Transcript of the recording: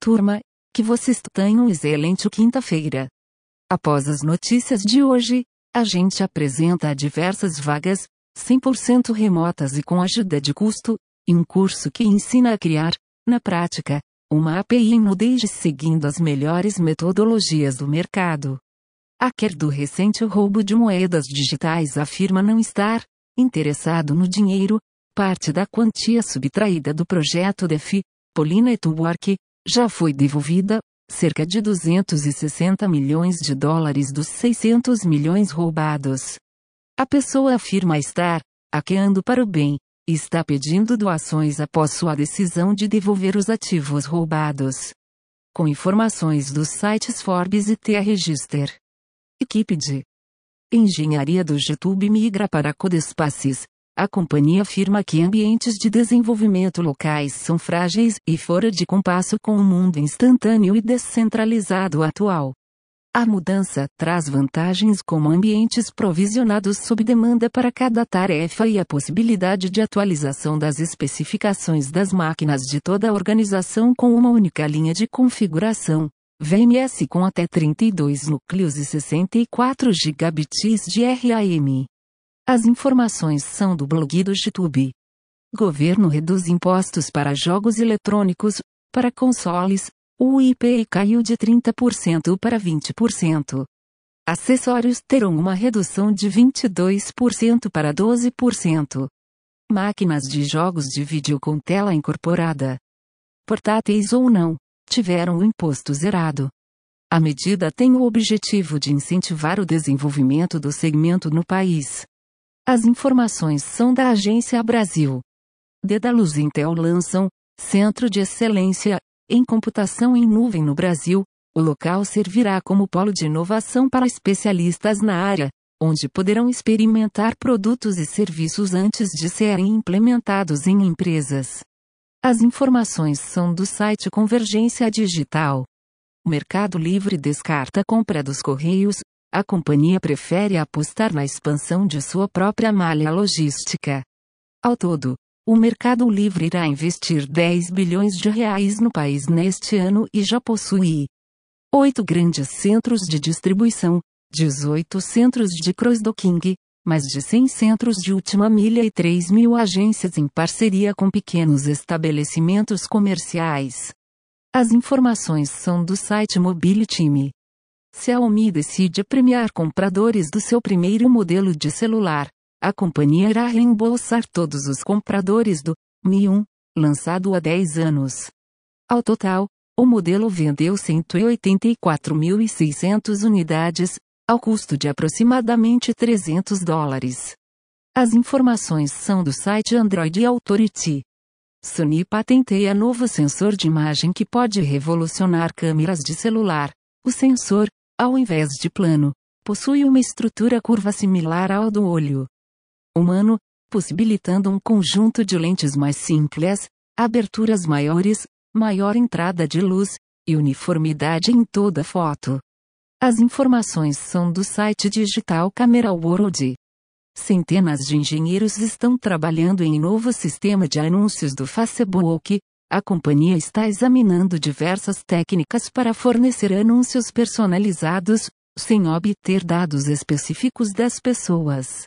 Turma, que vocês tenham excelente quinta-feira. Após as notícias de hoje, a gente apresenta diversas vagas, 100% remotas e com ajuda de custo, e um curso que ensina a criar, na prática, uma API em Node seguindo as melhores metodologias do mercado. Hacker do recente roubo de moedas digitais afirma não estar interessado no dinheiro, parte da quantia subtraída do projeto DeFi, Polina Network, já foi devolvida, cerca de 260 milhões de dólares dos 600 milhões roubados. A pessoa afirma estar hackeando para o bem e está pedindo doações após sua decisão de devolver os ativos roubados. Com informações dos sites Forbes e TA Register. Equipe de Engenharia do YouTube migra para Codespaces, a companhia afirma que ambientes de desenvolvimento locais são frágeis e fora de compasso com o mundo instantâneo e descentralizado atual. A mudança traz vantagens como ambientes provisionados sob demanda para cada tarefa e a possibilidade de atualização das especificações das máquinas de toda a organização com uma única linha de configuração. VMS com até 32 núcleos e 64 gigabits de RAM. As informações são do blog do YouTube. Governo reduz impostos para jogos eletrônicos, para consoles, o IPI caiu de 30% para 20%. Acessórios terão uma redução de 22% para 12%. Máquinas de jogos de vídeo com tela incorporada, portáteis ou não, tiveram o imposto zerado. A medida tem o objetivo de incentivar o desenvolvimento do segmento no país. As informações são da Agência Brasil. Dedalus Intel lançam Centro de Excelência em Computação em Nuvem no Brasil. O local servirá como polo de inovação para especialistas na área, onde poderão experimentar produtos e serviços antes de serem implementados em empresas. As informações são do site Convergência Digital. O Mercado Livre descarta a compra dos Correios, a companhia prefere apostar na expansão de sua própria malha logística. Ao todo, o Mercado Livre irá investir 10 bilhões de reais no país neste ano e já possui oito grandes centros de distribuição, 18 centros de cross-docking, mais de 100 centros de última milha e 3 mil agências em parceria com pequenos estabelecimentos comerciais. As informações são do site Mobile Time. Xiaomi decide premiar compradores do seu primeiro modelo de celular. A companhia irá reembolsar todos os compradores do Mi 1, lançado há 10 anos. Ao total, o modelo vendeu 184.600 unidades, ao custo de aproximadamente 300 dólares. As informações são do site Android Authority. Sony patenteia novo sensor de imagem que pode revolucionar câmeras de celular. O sensor, ao invés de plano, possui uma estrutura curva similar ao do olho humano, possibilitando um conjunto de lentes mais simples, aberturas maiores, maior entrada de luz e uniformidade em toda foto. As informações são do site digital Camera World. Centenas de engenheiros estão trabalhando em novo sistema de anúncios do Facebook, a companhia está examinando diversas técnicas para fornecer anúncios personalizados, sem obter dados específicos das pessoas.